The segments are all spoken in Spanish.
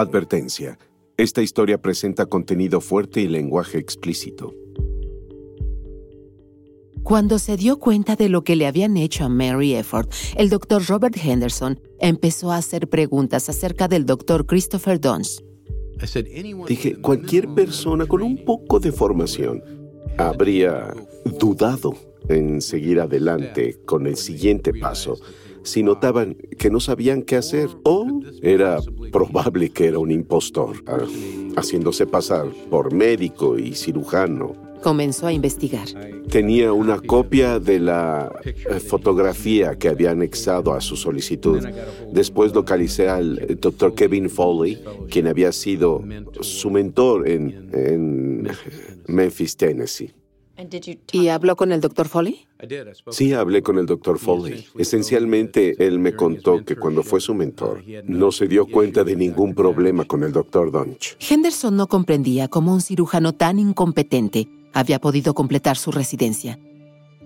Advertencia. Esta historia presenta contenido fuerte y lenguaje explícito. Cuando se dio cuenta de lo que le habían hecho a Mary Efford, el doctor Robert Henderson empezó a hacer preguntas acerca del doctor Christopher Dunst. Dije, cualquier persona con un poco de formación habría dudado en seguir adelante con el siguiente paso si notaban que no sabían qué hacer o era probable que era un impostor, ah, haciéndose pasar por médico y cirujano. Comenzó a investigar. Tenía una copia de la eh, fotografía que había anexado a su solicitud. Después localicé al doctor Kevin Foley, quien había sido su mentor en, en Memphis, Tennessee. ¿Y habló con el doctor Foley? Sí, hablé con el doctor Foley. Esencialmente, él me contó que cuando fue su mentor, no se dio cuenta de ningún problema con el doctor Dunch. Henderson no comprendía cómo un cirujano tan incompetente había podido completar su residencia.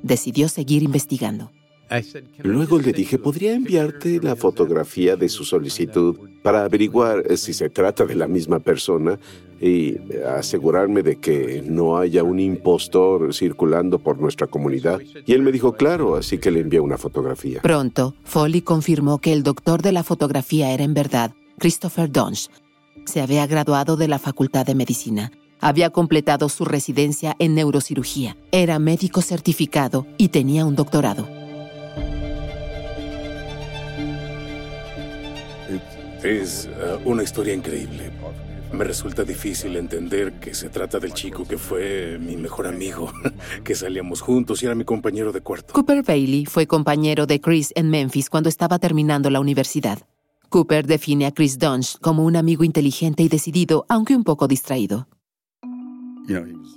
Decidió seguir investigando. Luego le dije, ¿podría enviarte la fotografía de su solicitud para averiguar si se trata de la misma persona y asegurarme de que no haya un impostor circulando por nuestra comunidad? Y él me dijo, claro, así que le envié una fotografía. Pronto, Foley confirmó que el doctor de la fotografía era en verdad Christopher Dunge. Se había graduado de la Facultad de Medicina. Había completado su residencia en neurocirugía. Era médico certificado y tenía un doctorado. Es uh, una historia increíble. Me resulta difícil entender que se trata del chico que fue mi mejor amigo, que salíamos juntos y era mi compañero de cuarto. Cooper Bailey fue compañero de Chris en Memphis cuando estaba terminando la universidad. Cooper define a Chris Dunge como un amigo inteligente y decidido, aunque un poco distraído.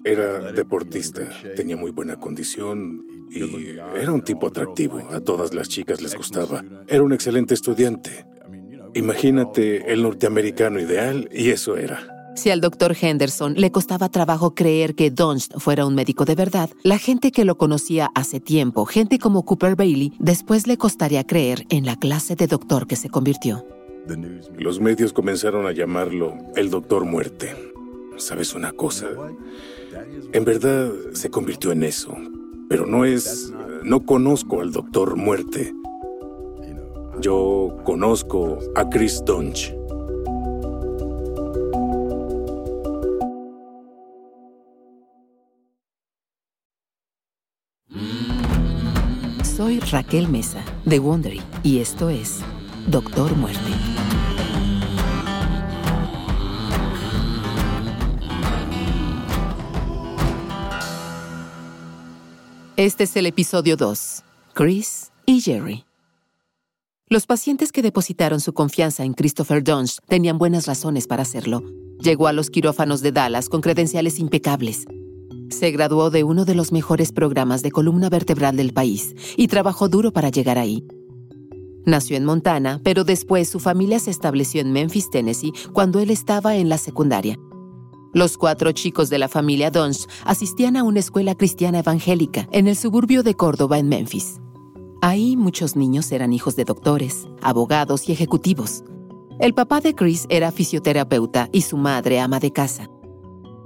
Era deportista, tenía muy buena condición y era un tipo atractivo. A todas las chicas les gustaba. Era un excelente estudiante. Imagínate el norteamericano ideal y eso era. Si al doctor Henderson le costaba trabajo creer que Dunst fuera un médico de verdad, la gente que lo conocía hace tiempo, gente como Cooper Bailey, después le costaría creer en la clase de doctor que se convirtió. Los medios comenzaron a llamarlo el doctor muerte. ¿Sabes una cosa? En verdad se convirtió en eso, pero no es... No conozco al doctor muerte. Yo conozco a Chris Dunch. Soy Raquel Mesa, de Wondery, y esto es Doctor Muerte. Este es el episodio 2, Chris y Jerry. Los pacientes que depositaron su confianza en Christopher Dunge tenían buenas razones para hacerlo. Llegó a los quirófanos de Dallas con credenciales impecables. Se graduó de uno de los mejores programas de columna vertebral del país y trabajó duro para llegar ahí. Nació en Montana, pero después su familia se estableció en Memphis, Tennessee, cuando él estaba en la secundaria. Los cuatro chicos de la familia Dunge asistían a una escuela cristiana evangélica en el suburbio de Córdoba, en Memphis. Ahí muchos niños eran hijos de doctores, abogados y ejecutivos. El papá de Chris era fisioterapeuta y su madre ama de casa.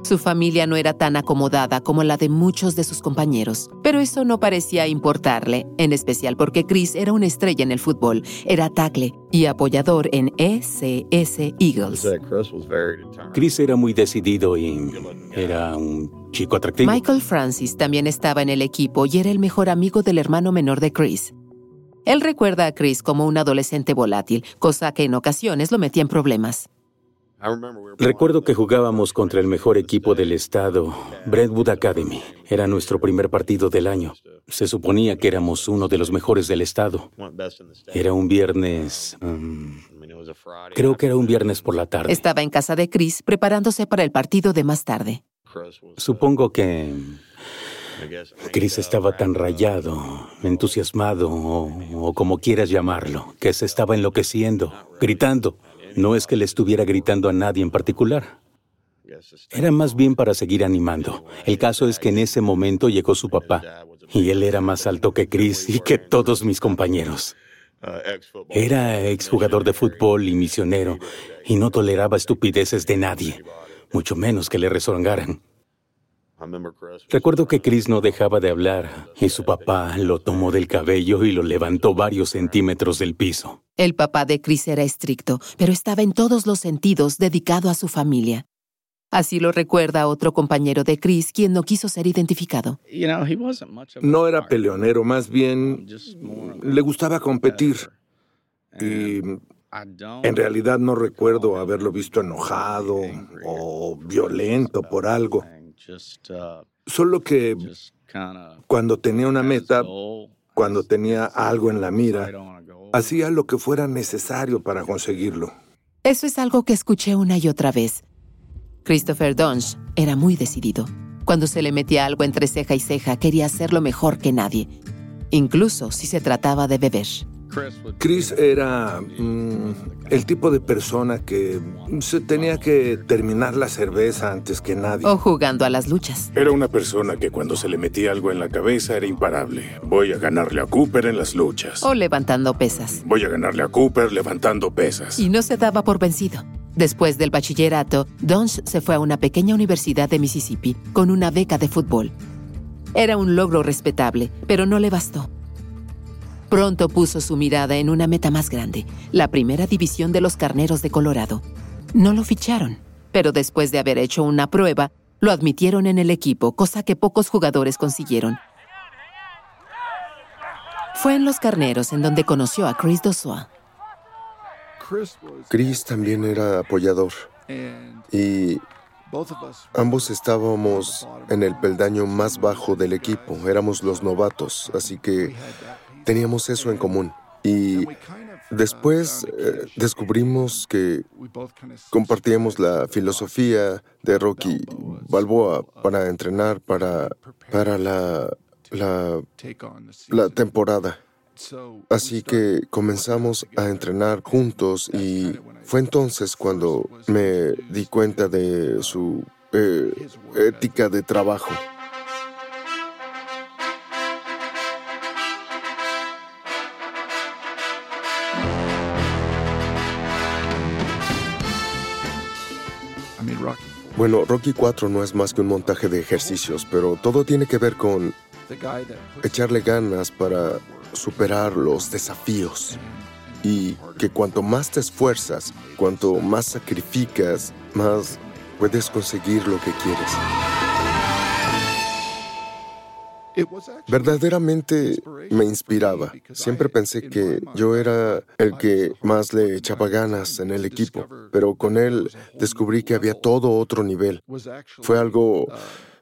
Su familia no era tan acomodada como la de muchos de sus compañeros, pero eso no parecía importarle, en especial porque Chris era una estrella en el fútbol, era tackle y apoyador en ECS Eagles. Chris era muy decidido y era un chico atractivo. Michael Francis también estaba en el equipo y era el mejor amigo del hermano menor de Chris. Él recuerda a Chris como un adolescente volátil, cosa que en ocasiones lo metía en problemas. Recuerdo que jugábamos contra el mejor equipo del estado, Brentwood Academy. Era nuestro primer partido del año. Se suponía que éramos uno de los mejores del estado. Era un viernes... Um, creo que era un viernes por la tarde. Estaba en casa de Chris preparándose para el partido de más tarde. Supongo que Chris estaba tan rayado, entusiasmado o, como quieras llamarlo, que se estaba enloqueciendo, gritando. No es que le estuviera gritando a nadie en particular. Era más bien para seguir animando. El caso es que en ese momento llegó su papá y él era más alto que Chris y que todos mis compañeros. Era exjugador de fútbol y misionero y no toleraba estupideces de nadie, mucho menos que le rezongaran. Recuerdo que Chris no dejaba de hablar y su papá lo tomó del cabello y lo levantó varios centímetros del piso. El papá de Chris era estricto, pero estaba en todos los sentidos dedicado a su familia. Así lo recuerda otro compañero de Chris, quien no quiso ser identificado. No era peleonero, más bien le gustaba competir. Y en realidad no recuerdo haberlo visto enojado o violento por algo. Uh, Solo que cuando tenía una meta, cuando tenía algo en la mira, hacía lo que fuera necesario para conseguirlo. Eso es algo que escuché una y otra vez. Christopher Dunge era muy decidido. Cuando se le metía algo entre ceja y ceja, quería hacerlo mejor que nadie, incluso si se trataba de beber. Chris era mm, el tipo de persona que se tenía que terminar la cerveza antes que nadie. O jugando a las luchas. Era una persona que cuando se le metía algo en la cabeza era imparable. Voy a ganarle a Cooper en las luchas. O levantando pesas. Voy a ganarle a Cooper levantando pesas. Y no se daba por vencido. Después del bachillerato, Donch se fue a una pequeña universidad de Mississippi con una beca de fútbol. Era un logro respetable, pero no le bastó. Pronto puso su mirada en una meta más grande, la primera división de los Carneros de Colorado. No lo ficharon, pero después de haber hecho una prueba, lo admitieron en el equipo, cosa que pocos jugadores consiguieron. Fue en los Carneros en donde conoció a Chris Dossois. Chris también era apoyador y ambos estábamos en el peldaño más bajo del equipo, éramos los novatos, así que teníamos eso en común. Y después eh, descubrimos que compartíamos la filosofía de Rocky Balboa para entrenar para, para la, la, la temporada. Así que comenzamos a entrenar juntos y fue entonces cuando me di cuenta de su eh, ética de trabajo. Bueno, Rocky 4 no es más que un montaje de ejercicios, pero todo tiene que ver con echarle ganas para superar los desafíos. Y que cuanto más te esfuerzas, cuanto más sacrificas, más puedes conseguir lo que quieres. Verdaderamente me inspiraba. Siempre pensé que yo era el que más le echaba ganas en el equipo, pero con él descubrí que había todo otro nivel. Fue algo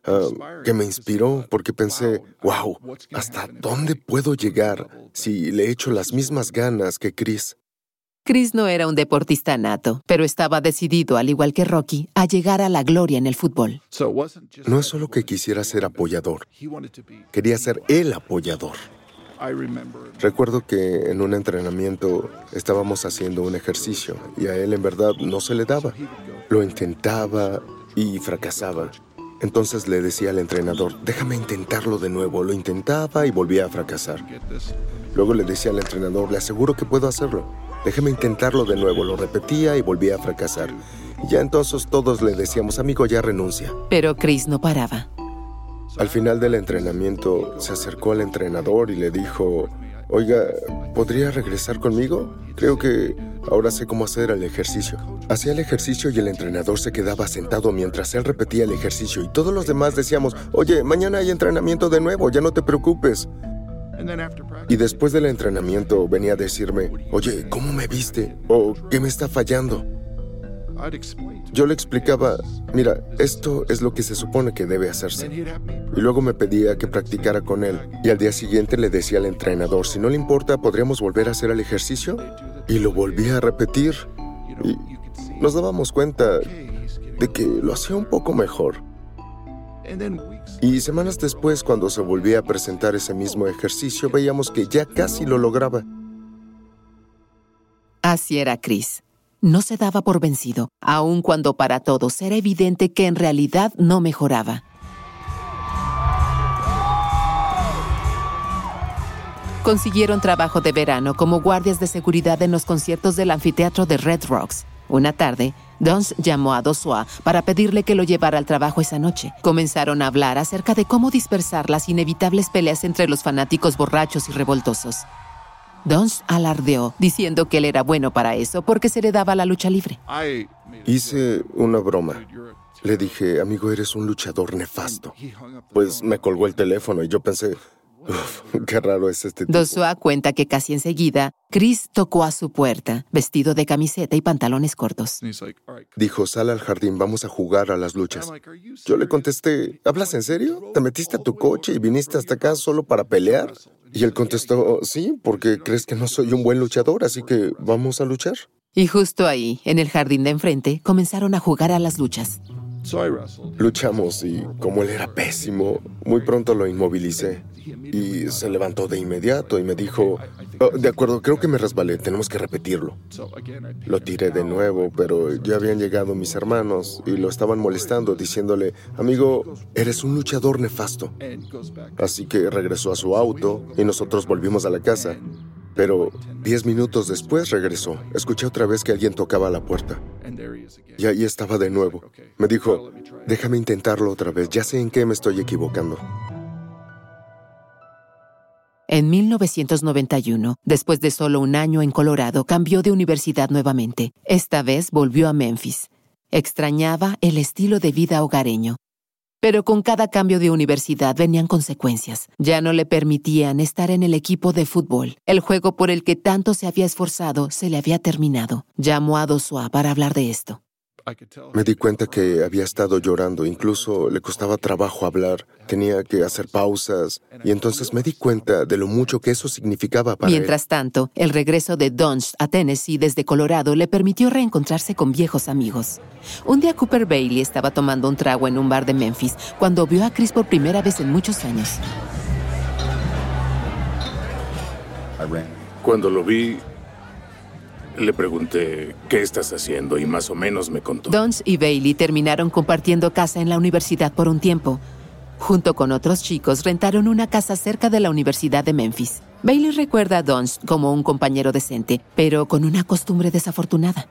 ah, que me inspiró porque pensé, wow, ¿hasta dónde puedo llegar si le echo las mismas ganas que Chris? Chris no era un deportista nato, pero estaba decidido, al igual que Rocky, a llegar a la gloria en el fútbol. No es solo que quisiera ser apoyador, quería ser el apoyador. Recuerdo que en un entrenamiento estábamos haciendo un ejercicio y a él en verdad no se le daba. Lo intentaba y fracasaba. Entonces le decía al entrenador, déjame intentarlo de nuevo. Lo intentaba y volvía a fracasar. Luego le decía al entrenador, le aseguro que puedo hacerlo. Déjeme intentarlo de nuevo. Lo repetía y volvía a fracasar. Ya entonces todos le decíamos, amigo, ya renuncia. Pero Chris no paraba. Al final del entrenamiento se acercó al entrenador y le dijo, oiga, ¿podría regresar conmigo? Creo que ahora sé cómo hacer el ejercicio. Hacía el ejercicio y el entrenador se quedaba sentado mientras él repetía el ejercicio y todos los demás decíamos, oye, mañana hay entrenamiento de nuevo, ya no te preocupes. Y después del entrenamiento venía a decirme, oye, ¿cómo me viste? ¿O qué me está fallando? Yo le explicaba, mira, esto es lo que se supone que debe hacerse. Y luego me pedía que practicara con él. Y al día siguiente le decía al entrenador, si no le importa, ¿podríamos volver a hacer el ejercicio? Y lo volvía a repetir. Y nos dábamos cuenta de que lo hacía un poco mejor. Y semanas después, cuando se volvía a presentar ese mismo ejercicio, veíamos que ya casi lo lograba. Así era Chris. No se daba por vencido, aun cuando para todos era evidente que en realidad no mejoraba. Consiguieron trabajo de verano como guardias de seguridad en los conciertos del anfiteatro de Red Rocks. Una tarde, Dons llamó a Dosua para pedirle que lo llevara al trabajo esa noche. Comenzaron a hablar acerca de cómo dispersar las inevitables peleas entre los fanáticos borrachos y revoltosos. Dons alardeó, diciendo que él era bueno para eso porque se le daba la lucha libre. Hice una broma. Le dije, amigo, eres un luchador nefasto. Pues me colgó el teléfono y yo pensé, qué raro es este tipo. Dosua cuenta que casi enseguida, Chris tocó a su puerta, vestido de camiseta y pantalones cortos. Dijo, sal al jardín, vamos a jugar a las luchas. Yo le contesté, ¿hablas en serio? ¿Te metiste a tu coche y viniste hasta acá solo para pelear? Y él contestó, sí, porque crees que no soy un buen luchador, así que vamos a luchar. Y justo ahí, en el jardín de enfrente, comenzaron a jugar a las luchas. Luchamos y como él era pésimo, muy pronto lo inmovilicé. Y se levantó de inmediato y me dijo, "Oh, de acuerdo, creo que me resbalé, tenemos que repetirlo. Lo tiré de nuevo, pero ya habían llegado mis hermanos y lo estaban molestando, diciéndole, amigo, eres un luchador nefasto. Así que regresó a su auto y nosotros volvimos a la casa. Pero diez minutos después regresó. Escuché otra vez que alguien tocaba la puerta. Y ahí estaba de nuevo. Me dijo, déjame intentarlo otra vez, ya sé en qué me estoy equivocando. En 1991, después de solo un año en Colorado, cambió de universidad nuevamente. Esta vez volvió a Memphis. Extrañaba el estilo de vida hogareño. Pero con cada cambio de universidad venían consecuencias. Ya no le permitían estar en el equipo de fútbol. El juego por el que tanto se había esforzado se le había terminado. Llamó a Dosua para hablar de esto. Me di cuenta que había estado llorando, incluso le costaba trabajo hablar, tenía que hacer pausas, y entonces me di cuenta de lo mucho que eso significaba para Mientras tanto, el regreso de Dunge a Tennessee desde Colorado le permitió reencontrarse con viejos amigos. Un día Cooper Bailey estaba tomando un trago en un bar de Memphis cuando vio a Chris por primera vez en muchos años. Cuando lo vi, le pregunté, ¿qué estás haciendo? Y más o menos me contó. Dons y Bailey terminaron compartiendo casa en la universidad por un tiempo. Junto con otros chicos, rentaron una casa cerca de la Universidad de Memphis. Bailey recuerda a Dons como un compañero decente, pero con una costumbre desafortunada.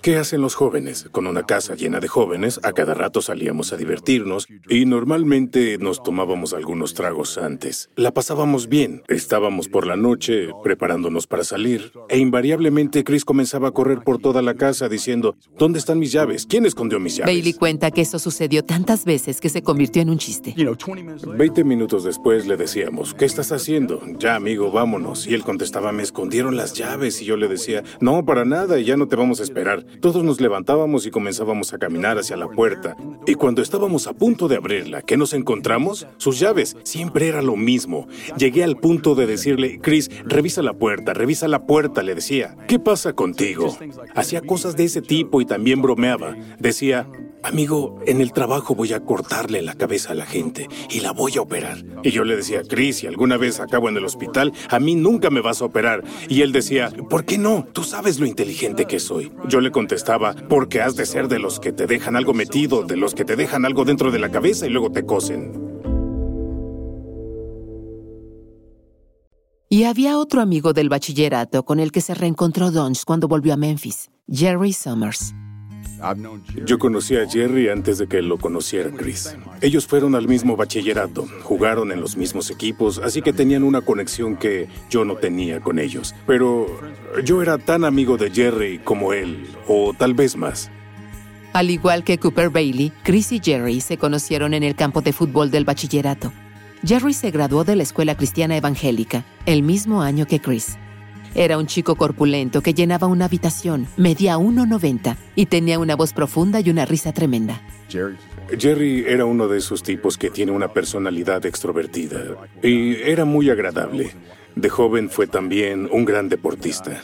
¿Qué hacen los jóvenes? Con una casa llena de jóvenes, a cada rato salíamos a divertirnos y normalmente nos tomábamos algunos tragos antes. La pasábamos bien. Estábamos por la noche preparándonos para salir e invariablemente Chris comenzaba a correr por toda la casa diciendo, ¿dónde están mis llaves? ¿Quién escondió mis llaves? Bailey cuenta que eso sucedió tantas veces que se convirtió en un chiste. Veinte minutos después le decíamos, ¿qué estás haciendo? Ya, amigo, vámonos. Y él contestaba, me escondieron las llaves. Y yo le decía, no, para nada, ya no te vamos a esperar. Todos nos levantábamos y comenzábamos a caminar hacia la puerta. Y cuando estábamos a punto de abrirla, ¿qué nos encontramos? Sus llaves. Siempre era lo mismo. Llegué al punto de decirle, Chris, revisa la puerta, revisa la puerta, le decía. ¿Qué pasa contigo? Hacía cosas de ese tipo y también bromeaba. Decía, Amigo, en el trabajo voy a cortarle la cabeza a la gente y la voy a operar. Y yo le decía, Chris, si alguna vez acabo en el hospital, a mí nunca me vas a operar. Y él decía, ¿por qué no? Tú sabes lo inteligente que soy. Yo le contestaba, porque has de ser de los que te dejan algo metido, de los que te dejan algo dentro de la cabeza y luego te cosen. Y había otro amigo del bachillerato con el que se reencontró Dons cuando volvió a Memphis, Jerry Summers. Yo conocí a Jerry antes de que lo conociera Chris. Ellos fueron al mismo bachillerato, jugaron en los mismos equipos, así que tenían una conexión que yo no tenía con ellos. Pero yo era tan amigo de Jerry como él, o tal vez más. Al igual que Cooper Bailey, Chris y Jerry se conocieron en el campo de fútbol del bachillerato. Jerry se graduó de la Escuela Cristiana Evangélica el mismo año que Chris. Era un chico corpulento que llenaba una habitación, medía 1,90 y tenía una voz profunda y una risa tremenda. Jerry era uno de esos tipos que tiene una personalidad extrovertida y era muy agradable. De joven fue también un gran deportista.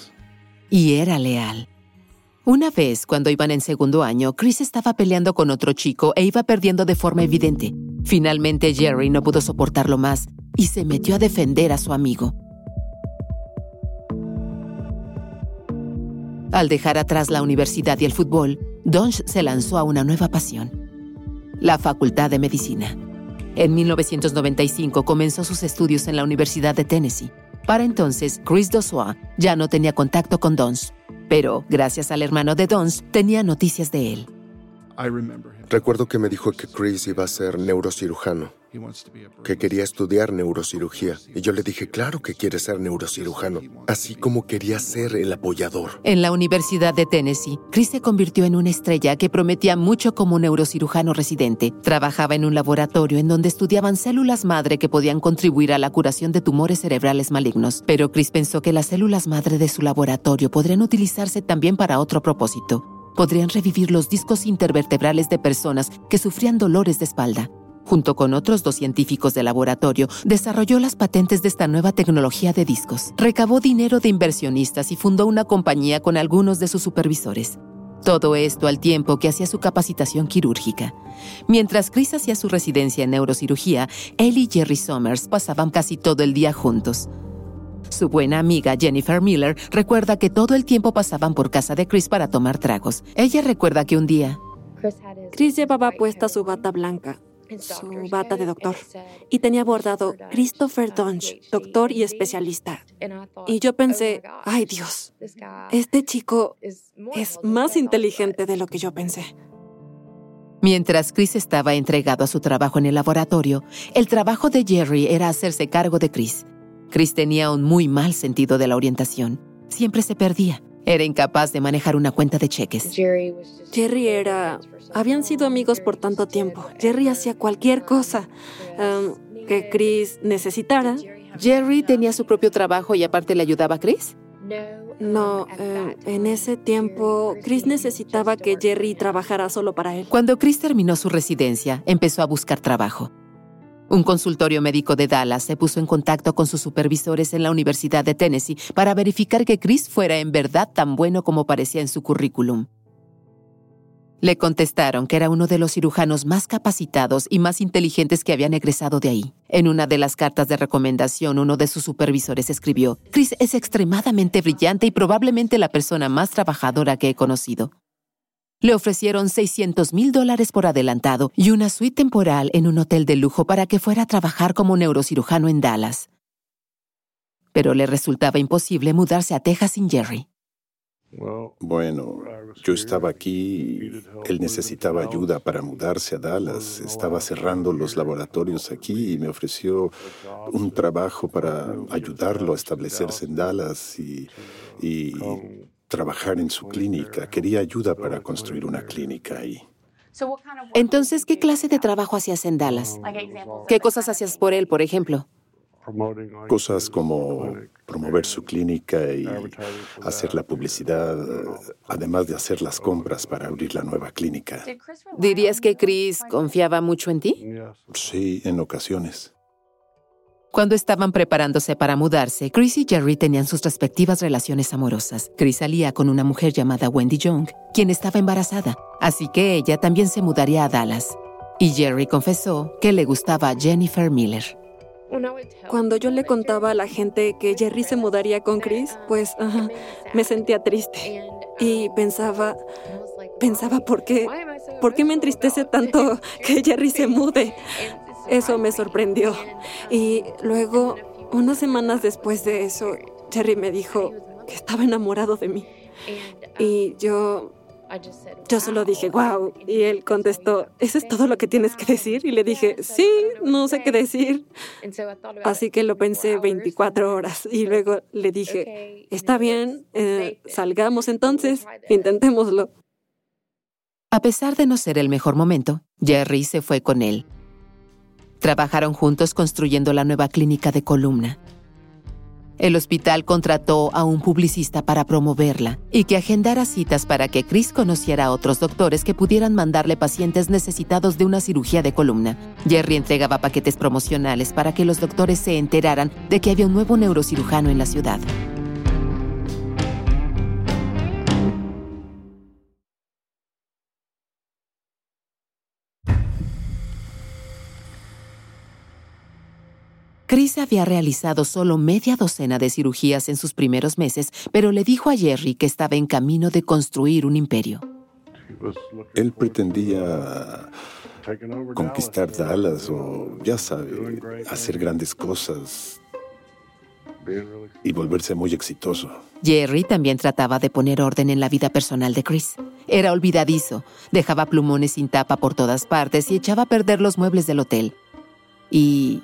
Y era leal. Una vez, cuando iban en segundo año, Chris estaba peleando con otro chico e iba perdiendo de forma evidente. Finalmente Jerry no pudo soportarlo más y se metió a defender a su amigo. Al dejar atrás la universidad y el fútbol, Donch se lanzó a una nueva pasión, la Facultad de Medicina. En 1995 comenzó sus estudios en la Universidad de Tennessee. Para entonces, Chris Dossois ya no tenía contacto con Dons, pero gracias al hermano de Dons tenía noticias de él. Recuerdo que me dijo que Chris iba a ser neurocirujano, que quería estudiar neurocirugía. Y yo le dije, claro que quiere ser neurocirujano, así como quería ser el apoyador. En la Universidad de Tennessee, Chris se convirtió en una estrella que prometía mucho como neurocirujano residente. Trabajaba en un laboratorio en donde estudiaban células madre que podían contribuir a la curación de tumores cerebrales malignos. Pero Chris pensó que las células madre de su laboratorio podrían utilizarse también para otro propósito podrían revivir los discos intervertebrales de personas que sufrían dolores de espalda. Junto con otros dos científicos de laboratorio, desarrolló las patentes de esta nueva tecnología de discos. Recabó dinero de inversionistas y fundó una compañía con algunos de sus supervisores. Todo esto al tiempo que hacía su capacitación quirúrgica. Mientras Chris hacía su residencia en neurocirugía, él y Jerry Summers pasaban casi todo el día juntos. Su buena amiga Jennifer Miller recuerda que todo el tiempo pasaban por casa de Chris para tomar tragos. Ella recuerda que un día... Chris llevaba puesta su bata blanca, su bata de doctor, y tenía bordado Christopher Dunge, doctor y especialista. Y yo pensé, ay Dios, este chico es más inteligente de lo que yo pensé. Mientras Chris estaba entregado a su trabajo en el laboratorio, el trabajo de Jerry era hacerse cargo de Chris. Chris tenía un muy mal sentido de la orientación. Siempre se perdía. Era incapaz de manejar una cuenta de cheques. Jerry era... Habían sido amigos por tanto tiempo. Jerry hacía cualquier cosa um, que Chris necesitara. ¿Jerry tenía su propio trabajo y aparte le ayudaba a Chris? No, eh, en ese tiempo Chris necesitaba que Jerry trabajara solo para él. Cuando Chris terminó su residencia, empezó a buscar trabajo. Un consultorio médico de Dallas se puso en contacto con sus supervisores en la Universidad de Tennessee para verificar que Chris fuera en verdad tan bueno como parecía en su currículum. Le contestaron que era uno de los cirujanos más capacitados y más inteligentes que habían egresado de ahí. En una de las cartas de recomendación, uno de sus supervisores escribió, Chris es extremadamente brillante y probablemente la persona más trabajadora que he conocido. Le ofrecieron 600 mil dólares por adelantado y una suite temporal en un hotel de lujo para que fuera a trabajar como neurocirujano en Dallas. Pero le resultaba imposible mudarse a Texas sin Jerry. Bueno, yo estaba aquí, él necesitaba ayuda para mudarse a Dallas, estaba cerrando los laboratorios aquí y me ofreció un trabajo para ayudarlo a establecerse en Dallas y, y trabajar en su clínica. Quería ayuda para construir una clínica ahí. Entonces, ¿qué clase de trabajo hacías en Dallas? ¿Qué cosas hacías por él, por ejemplo? Cosas como promover su clínica y hacer la publicidad, además de hacer las compras para abrir la nueva clínica. ¿Dirías que Chris confiaba mucho en ti? Sí, en ocasiones. Cuando estaban preparándose para mudarse, Chris y Jerry tenían sus respectivas relaciones amorosas. Chris salía con una mujer llamada Wendy Young, quien estaba embarazada, así que ella también se mudaría a Dallas. Y Jerry confesó que le gustaba Jennifer Miller. Cuando yo le contaba a la gente que Jerry se mudaría con Chris, pues me sentía triste. Y pensaba, pensaba, ¿por qué? ¿Por qué me entristece tanto que Jerry se mude? Eso me sorprendió. Y luego, unas semanas después de eso, Jerry me dijo que estaba enamorado de mí. Y yo yo solo dije, wow. Y él contestó, ¿eso es todo lo que tienes que decir? Y le dije, sí, no sé qué decir. Así que lo pensé 24 horas. Y luego le dije, está bien, eh, salgamos entonces, intentémoslo. A pesar de no ser el mejor momento, Jerry se fue con él. Trabajaron juntos construyendo la nueva clínica de columna. El hospital contrató a un publicista para promoverla y que agendara citas para que Chris conociera a otros doctores que pudieran mandarle pacientes necesitados de una cirugía de columna. Jerry entregaba paquetes promocionales para que los doctores se enteraran de que había un nuevo neurocirujano en la ciudad. Chris había realizado solo media docena de cirugías en sus primeros meses, pero le dijo a Jerry que estaba en camino de construir un imperio. Él pretendía conquistar Dallas o, ya sabe, hacer grandes cosas y volverse muy exitoso. Jerry también trataba de poner orden en la vida personal de Chris. Era olvidadizo, dejaba plumones sin tapa por todas partes y echaba a perder los muebles del hotel. Y...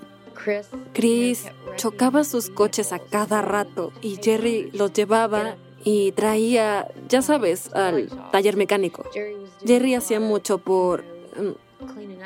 Chris chocaba sus coches a cada rato y Jerry los llevaba y traía, ya sabes, al taller mecánico. Jerry hacía mucho por... Mm,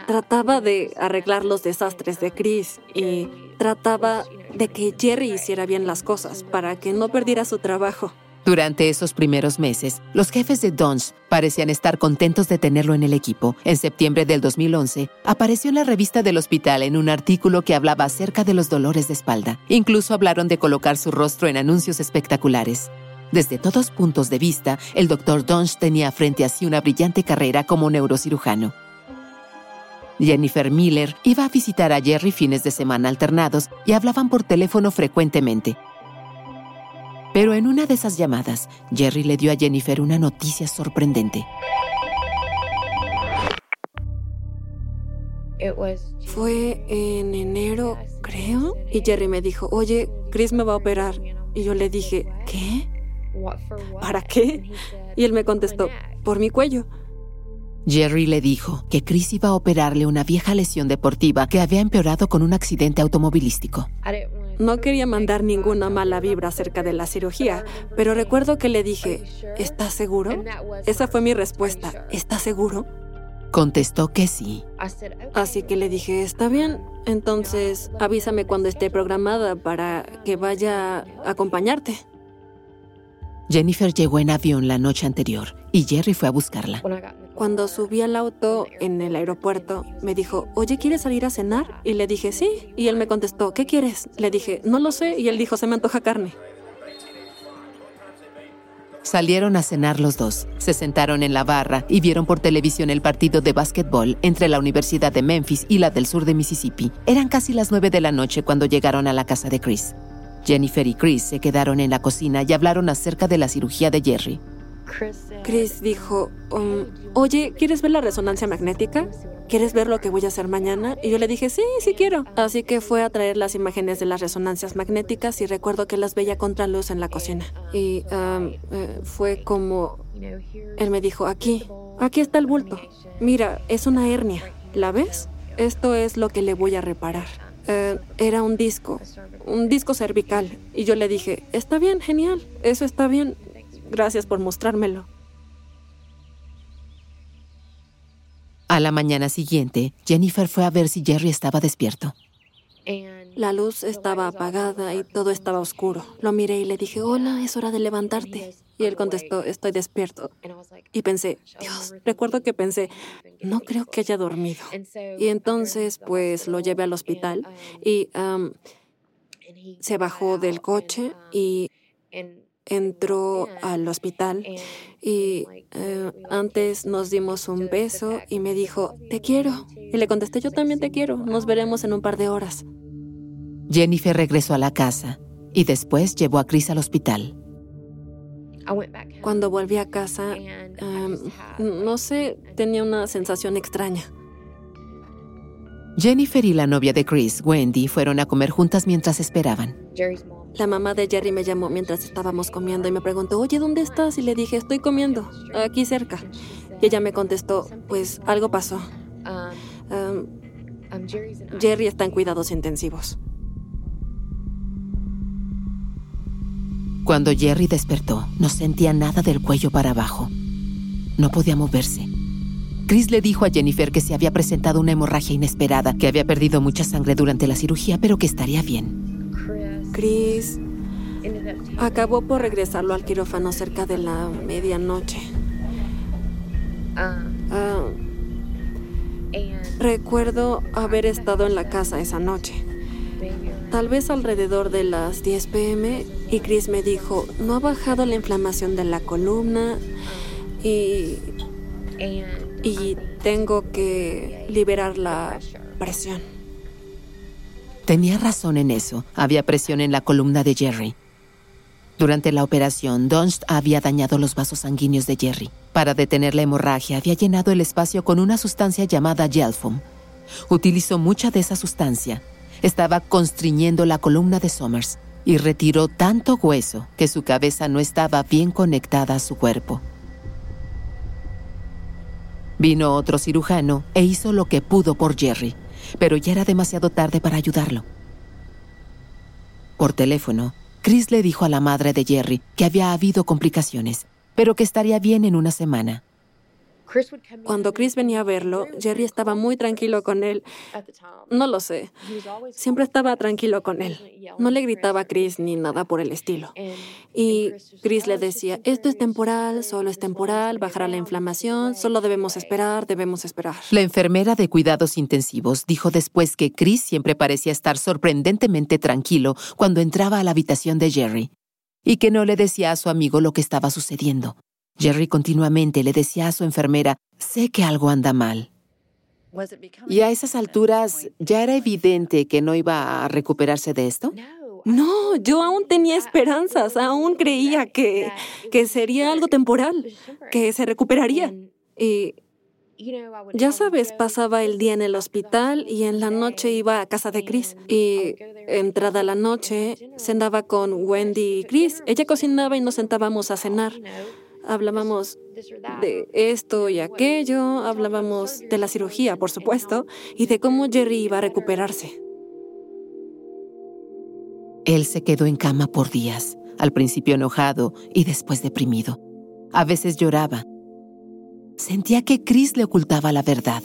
trataba de arreglar los desastres de Chris y trataba de que Jerry hiciera bien las cosas para que no perdiera su trabajo. Durante esos primeros meses, los jefes de Dons parecían estar contentos de tenerlo en el equipo. En septiembre del 2011, apareció en la revista del hospital en un artículo que hablaba acerca de los dolores de espalda. Incluso hablaron de colocar su rostro en anuncios espectaculares. Desde todos puntos de vista, el Dr. Donch tenía frente a sí una brillante carrera como neurocirujano. Jennifer Miller iba a visitar a Jerry fines de semana alternados y hablaban por teléfono frecuentemente. Pero en una de esas llamadas, Jerry le dio a Jennifer una noticia sorprendente. Fue en enero, creo, y Jerry me dijo, oye, Chris me va a operar. Y yo le dije, ¿qué? ¿Para qué? Y él me contestó, por mi cuello. Jerry le dijo que Chris iba a operarle una vieja lesión deportiva que había empeorado con un accidente automovilístico. No quería mandar ninguna mala vibra acerca de la cirugía, pero recuerdo que le dije, ¿estás seguro? Esa fue mi respuesta, ¿estás seguro? Contestó que sí. Así que le dije, está bien, entonces avísame cuando esté programada para que vaya a acompañarte. Jennifer llegó en avión la noche anterior y Jerry fue a buscarla. Cuando subí al auto en el aeropuerto, me dijo, oye, ¿quieres salir a cenar? Y le dije, sí. Y él me contestó, ¿qué quieres? Le dije, no lo sé. Y él dijo, se me antoja carne. Salieron a cenar los dos, se sentaron en la barra y vieron por televisión el partido de básquetbol entre la Universidad de Memphis y la del sur de Mississippi. Eran casi las nueve de la noche cuando llegaron a la casa de Chris. Jennifer y Chris se quedaron en la cocina y hablaron acerca de la cirugía de Jerry. Chris dijo, um, oye, ¿quieres ver la resonancia magnética? ¿Quieres ver lo que voy a hacer mañana? Y yo le dije, sí, sí quiero. Así que fue a traer las imágenes de las resonancias magnéticas y recuerdo que las veía contra luz en la cocina. Y um, eh, fue como... Él me dijo, aquí, aquí está el bulto. Mira, es una hernia. ¿La ves? Esto es lo que le voy a reparar. Eh, era un disco, un disco cervical. Y yo le dije, está bien, genial, eso está bien, gracias por mostrármelo. A la mañana siguiente, Jennifer fue a ver si Jerry estaba despierto. La luz estaba apagada y todo estaba oscuro. Lo miré y le dije, hola, es hora de levantarte. Y él contestó, estoy despierto. Y pensé, Dios, recuerdo que pensé, no creo que haya dormido. Y entonces, pues lo llevé al hospital y se bajó del coche y entró al hospital y eh, antes nos dimos un beso y me dijo, te quiero. Y le contesté, yo también te quiero, nos veremos en un par de horas. Jennifer regresó a la casa y después llevó a Chris al hospital. Cuando volví a casa, em, no sé, tenía una sensación extraña. Jennifer y la novia de Chris, Wendy, fueron a comer juntas mientras esperaban. La mamá de Jerry me llamó mientras estábamos comiendo y me preguntó, oye, ¿dónde estás? Y le dije, estoy comiendo, aquí cerca. Y ella me contestó, pues algo pasó. Em, Jerry está en cuidados intensivos. Cuando Jerry despertó, no sentía nada del cuello para abajo. No podía moverse. Chris le dijo a Jennifer que se había presentado una hemorragia inesperada, que había perdido mucha sangre durante la cirugía, pero que estaría bien. Chris acabó por regresarlo al quirófano cerca de la medianoche. Ah, recuerdo haber estado en la casa esa noche tal vez alrededor de las 10 pm, y Chris me dijo, no ha bajado la inflamación de la columna y, y tengo que liberar la presión. Tenía razón en eso. Había presión en la columna de Jerry. Durante la operación, Dunst había dañado los vasos sanguíneos de Jerry. Para detener la hemorragia, había llenado el espacio con una sustancia llamada Gelfoam. Utilizó mucha de esa sustancia. Estaba constriñendo la columna de Somers y retiró tanto hueso que su cabeza no estaba bien conectada a su cuerpo. Vino otro cirujano e hizo lo que pudo por Jerry, pero ya era demasiado tarde para ayudarlo. Por teléfono, Chris le dijo a la madre de Jerry que había habido complicaciones, pero que estaría bien en una semana. Cuando Chris venía a verlo, Jerry estaba muy tranquilo con él. No lo sé. Siempre estaba tranquilo con él. No le gritaba a Chris ni nada por el estilo. Y Chris le decía, esto es temporal, solo es temporal, bajará la inflamación, solo debemos esperar, debemos esperar. La enfermera de cuidados intensivos dijo después que Chris siempre parecía estar sorprendentemente tranquilo cuando entraba a la habitación de Jerry y que no le decía a su amigo lo que estaba sucediendo. Jerry continuamente le decía a su enfermera, sé que algo anda mal. ¿Y a esas alturas ya era evidente que no iba a recuperarse de esto? No, yo aún tenía esperanzas, aún creía que, que sería algo temporal, que se recuperaría. Y ya sabes, pasaba el día en el hospital y en la noche iba a casa de Chris. Y entrada la noche, cenaba con Wendy y Chris. Ella cocinaba y nos sentábamos a cenar hablábamos de esto y aquello, hablábamos de la cirugía, por supuesto, y de cómo Jerry iba a recuperarse. Él se quedó en cama por días, al principio enojado y después deprimido. A veces lloraba. Sentía que Chris le ocultaba la verdad.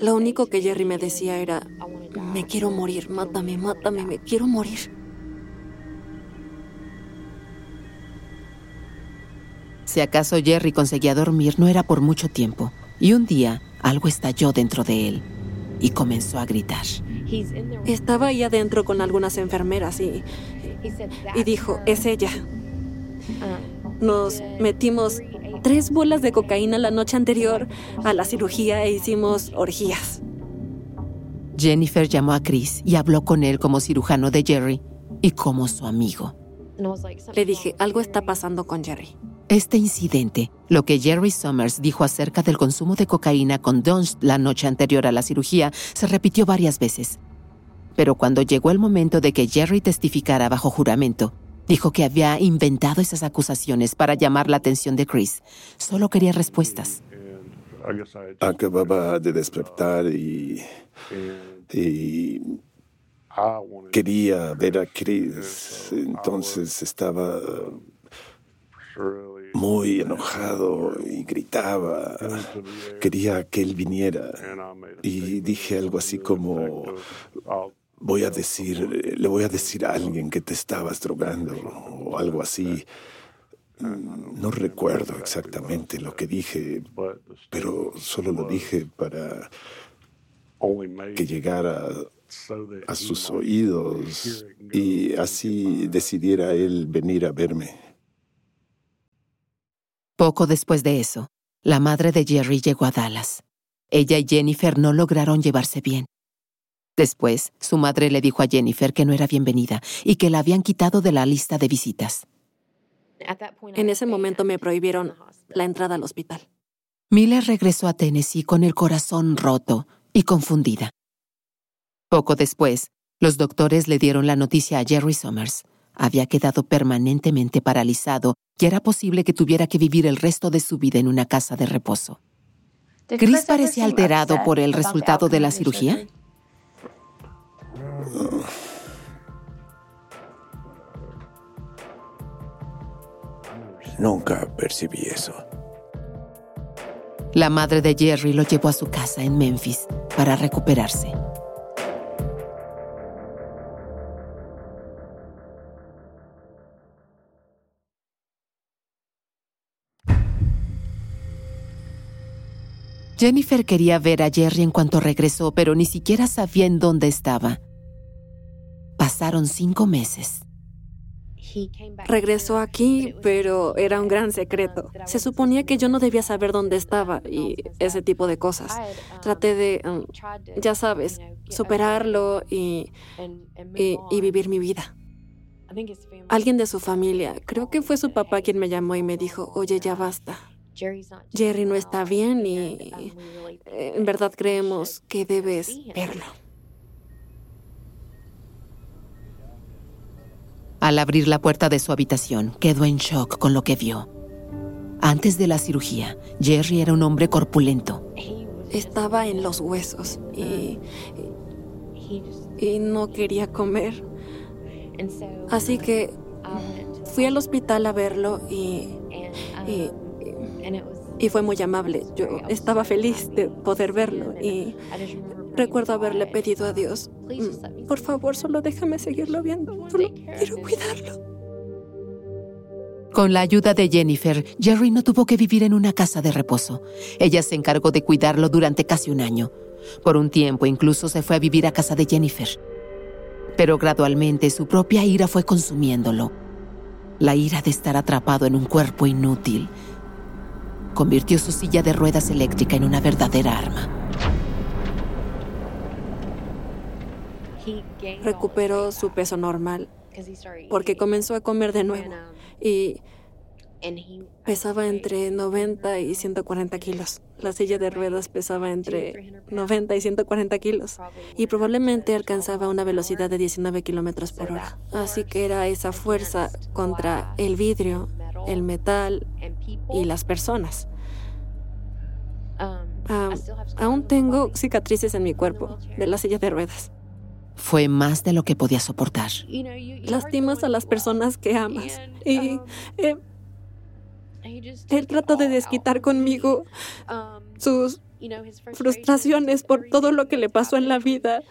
Lo único que Jerry me decía era, me quiero morir, mátame, mátame, me quiero morir. Si acaso Jerry conseguía dormir, no era por mucho tiempo. Y un día algo estalló dentro de él y comenzó a gritar. Estaba ahí adentro con algunas enfermeras y, y dijo, es ella. Nos metimos tres bolas de cocaína la noche anterior a la cirugía e hicimos orgías. Jennifer llamó a Chris y habló con él como cirujano de Jerry y como su amigo. Le dije, algo está pasando con Jerry. Este incidente, lo que Jerry Summers dijo acerca del consumo de cocaína con Dunst la noche anterior a la cirugía, se repitió varias veces. Pero cuando llegó el momento de que Jerry testificara bajo juramento, dijo que había inventado esas acusaciones para llamar la atención de Chris. Solo quería respuestas. Acababa de despertar y, y quería ver a Chris. Entonces estaba muy enojado y gritaba. Quería que él viniera. Y dije algo así como, voy a decir, le voy a decir a alguien que te estabas drogando o algo así. No recuerdo exactamente lo que dije, pero solo lo dije para que llegara a sus oídos y así decidiera él venir a verme. Poco después de eso, la madre de Jerry llegó a Dallas. Ella y Jennifer no lograron llevarse bien. Después, su madre le dijo a Jennifer que no era bienvenida y que la habían quitado de la lista de visitas. En ese momento me prohibieron la entrada al hospital. Miller regresó a Tennessee con el corazón roto y confundida. Poco después, los doctores le dieron la noticia a Jerry Summers. Había quedado permanentemente paralizado y era posible que tuviera que vivir el resto de su vida en una casa de reposo. ¿Chris parecía alterado por el resultado de la cirugía? Nunca percibí eso. La madre de Jerry lo llevó a su casa en Memphis para recuperarse. Jennifer quería ver a Jerry en cuanto regresó, pero ni siquiera sabía en dónde estaba. Pasaron cinco meses. Regresó aquí, pero era un gran secreto. Se suponía que yo no debía saber dónde estaba y ese tipo de cosas. Traté de, um, ya sabes, superarlo y, y, vivir mi vida. alguien de su familia, creo que fue su papá quien me llamó y me dijo, oye, ya basta. Jerry no está bien y eh, en verdad creemos que debes verlo. Al abrir la puerta de su habitación, quedó en shock con lo que vio. Antes de la cirugía, Jerry era un hombre corpulento. Estaba en los huesos y, y no quería comer. Así que fui al hospital a verlo y, y, y fue muy amable. Yo estaba feliz de poder verlo y recuerdo haberle pedido a Dios, mm, por favor, solo déjame seguirlo viendo, solo quiero cuidarlo. Con la ayuda de Jennifer, Jerry no tuvo que vivir en una casa de reposo. Ella se encargó de cuidarlo durante casi un año. Por un tiempo incluso se fue a vivir a casa de Jennifer. Pero gradualmente su propia ira fue consumiéndolo. La ira de estar atrapado en un cuerpo inútil convirtió su silla de ruedas eléctrica en una verdadera arma. Recuperó su peso normal porque comenzó a comer de nuevo y pesaba entre 90 y 140 kilos. La silla de ruedas pesaba entre 90 y 140 kilos y probablemente alcanzaba una velocidad de 19 kilómetros por hora. Así que era esa fuerza contra el vidrio, el metal y las personas. Aún tengo cicatrices en mi cuerpo de la silla de ruedas. Fue más de lo que podía soportar. Lastimas a las personas que amas. Y eh, él trató de desquitar conmigo sus frustraciones por todo lo que le pasó en la vida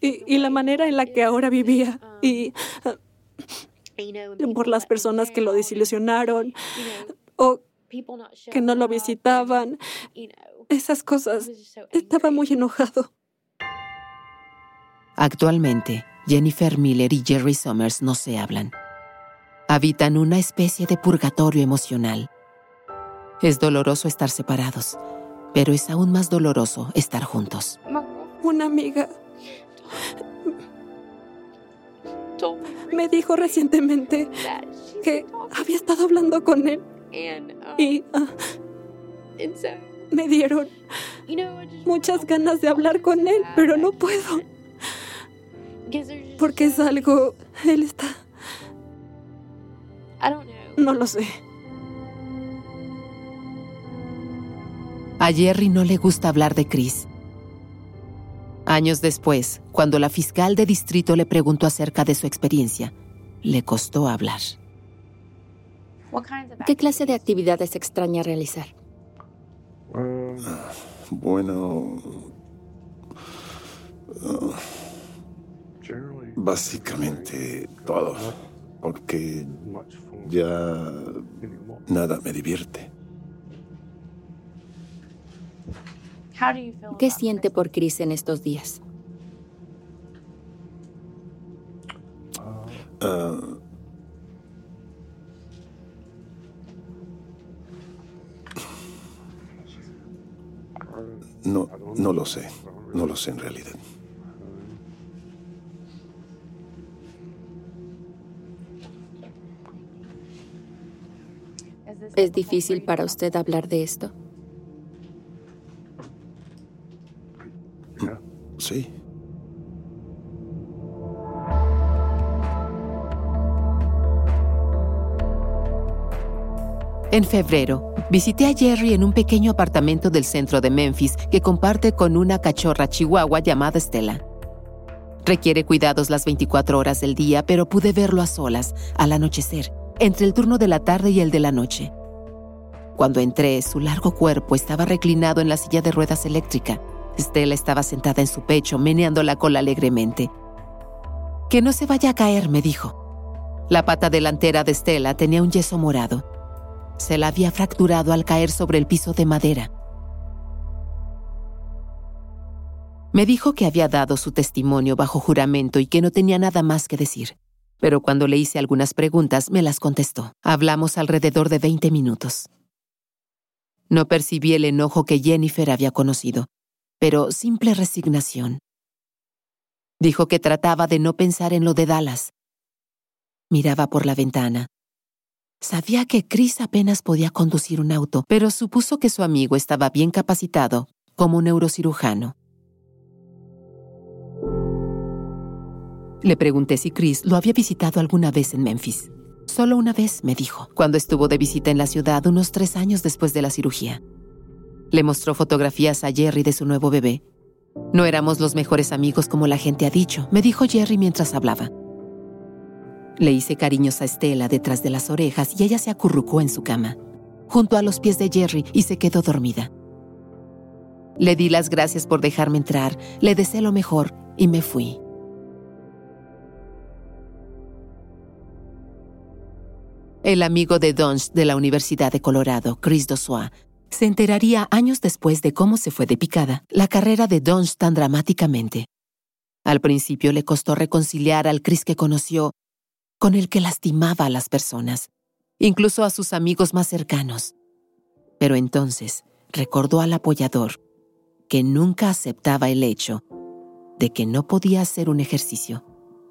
y, la manera en la que ahora vivía. Y por las personas que lo desilusionaron o que no lo visitaban. Esas cosas. Estaba muy enojado. Actualmente, Jennifer Miller y Jerry Summers no se hablan. Habitan una especie de purgatorio emocional. Es doloroso estar separados, pero es aún más doloroso estar juntos. Una amiga me dijo recientemente que había estado hablando con él y ah, me dieron muchas ganas de hablar con él, pero no puedo. Porque es algo... Él está... No lo sé. A Jerry no le gusta hablar de Chris. Años después, cuando la fiscal de distrito le preguntó acerca de su experiencia, le costó hablar. ¿Qué clase de actividades extraña realizar? Ah, bueno... Básicamente todo, porque ya nada me divierte. ¿Qué siente por Chris en estos días? Ah, no, no lo sé. No lo sé en realidad. ¿Es difícil para usted hablar de esto? En febrero, visité a Jerry en un pequeño apartamento del centro de Memphis que comparte con una cachorra chihuahua llamada Stella. Requiere cuidados las 24 horas del día, pero pude verlo a solas, al anochecer, entre el turno de la tarde y el de la noche. Cuando entré, su largo cuerpo estaba reclinado en la silla de ruedas eléctrica. Stella estaba sentada en su pecho, meneando la cola alegremente. Que no se vaya a caer, me dijo. La pata delantera de Stella tenía un yeso morado. Se la había fracturado al caer sobre el piso de madera. Me dijo que había dado su testimonio bajo juramento y que no tenía nada más que decir. Pero cuando le hice algunas preguntas, me las contestó. Hablamos alrededor de 20 minutos. No percibí el enojo que Jennifer había conocido, pero simple resignación. Dijo que trataba de no pensar en lo de Dallas. Miraba por la ventana. Sabía que Chris apenas podía conducir un auto, pero supuso que su amigo estaba bien capacitado como neurocirujano. Le pregunté si Chris lo había visitado alguna vez en Memphis. Solo una vez, me dijo, cuando estuvo de visita en la ciudad unos tres años después de la cirugía. Le mostró fotografías a Jerry de su nuevo bebé. No éramos los mejores amigos como la gente ha dicho, me dijo Jerry mientras hablaba. Le hice cariños a Estela detrás de las orejas y ella se acurrucó en su cama, junto a los pies de Jerry y se quedó dormida. Le di las gracias por dejarme entrar, le deseé lo mejor y me fui. El amigo de Dunst de la Universidad de Colorado, Chris Dossois, se enteraría años después de cómo se fue de picada la carrera de Dunst tan dramáticamente. Al principio le costó reconciliar al Chris que conoció con el que lastimaba a las personas, incluso a sus amigos más cercanos. Pero entonces recordó al apoyador que nunca aceptaba el hecho de que no podía hacer un ejercicio.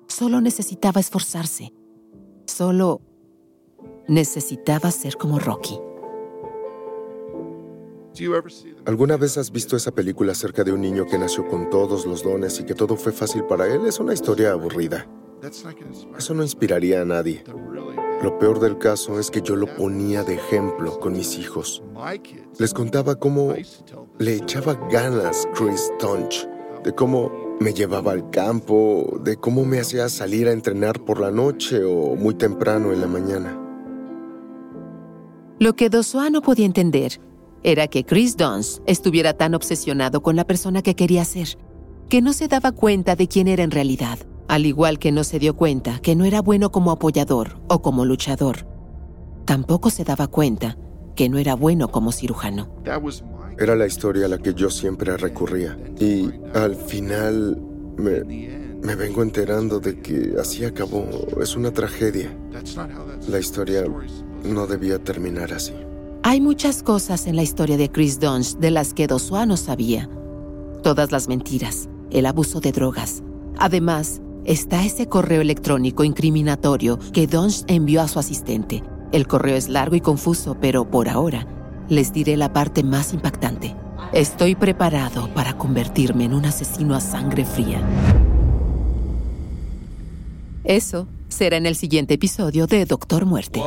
Solo necesitaba esforzarse. Solo necesitaba ser como Rocky. ¿Alguna vez has visto esa película acerca de un niño que nació con todos los dones y que todo fue fácil para él? Es una historia aburrida. Eso no inspiraría a nadie. Lo peor del caso es que yo lo ponía de ejemplo con mis hijos. Les contaba cómo le echaba ganas Chris Tunch, de cómo me llevaba al campo, de cómo me hacía salir a entrenar por la noche o muy temprano en la mañana. Lo que Dosua no podía entender era que Chris Dons estuviera tan obsesionado con la persona que quería ser, que no se daba cuenta de quién era en realidad al igual que no se dio cuenta que no era bueno como apoyador o como luchador. Tampoco se daba cuenta que no era bueno como cirujano. Era la historia a la que yo siempre recurría. Y al final me, me vengo enterando de que así acabó. Es una tragedia. La historia no debía terminar así. Hay muchas cosas en la historia de Chris Dunst de las que Dosua no sabía. Todas las mentiras, el abuso de drogas. Además, está ese correo electrónico incriminatorio que Dunst envió a su asistente. El correo es largo y confuso, pero por ahora les diré la parte más impactante. Estoy preparado para convertirme en un asesino a sangre fría. Eso será en el siguiente episodio de Doctor Muerte.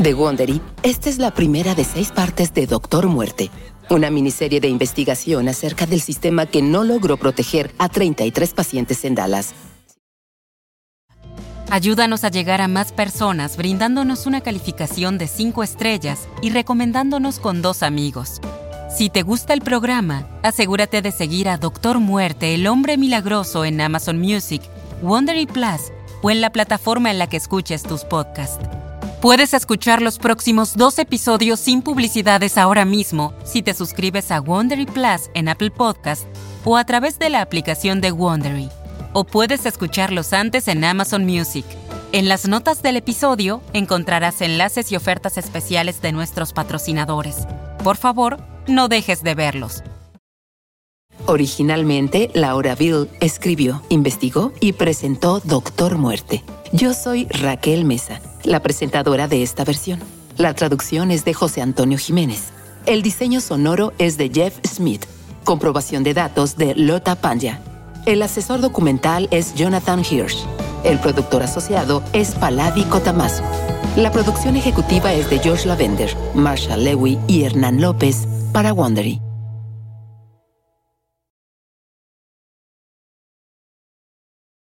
De Wondery, esta es la primera de seis partes de Doctor Muerte una miniserie de investigación acerca del sistema que no logró proteger a 33 pacientes en Dallas. Ayúdanos a llegar a más personas brindándonos una calificación de 5 estrellas y recomendándonos con dos amigos. Si te gusta el programa, asegúrate de seguir a Doctor Muerte, el hombre milagroso en Amazon Music, Wondery Plus o en la plataforma en la que escuches tus podcasts. Puedes escuchar los próximos dos episodios sin publicidades ahora mismo si te suscribes a Wondery Plus en Apple Podcast o a través de la aplicación de Wondery. O puedes escucharlos antes en Amazon Music. En las notas del episodio encontrarás enlaces y ofertas especiales de nuestros patrocinadores. Por favor, no dejes de verlos. Originalmente, Laura Bill escribió, investigó y presentó Doctor Muerte. Yo soy Raquel Mesa la presentadora de esta versión. La traducción es de José Antonio Jiménez. El diseño sonoro es de Jeff Smith. Comprobación de datos de Lota Panya. El asesor documental es Jonathan Hirsch. El productor asociado es Palavi Kotamasu. La producción ejecutiva es de Josh Lavender, Marshall Lewy y Hernán López para Wondery.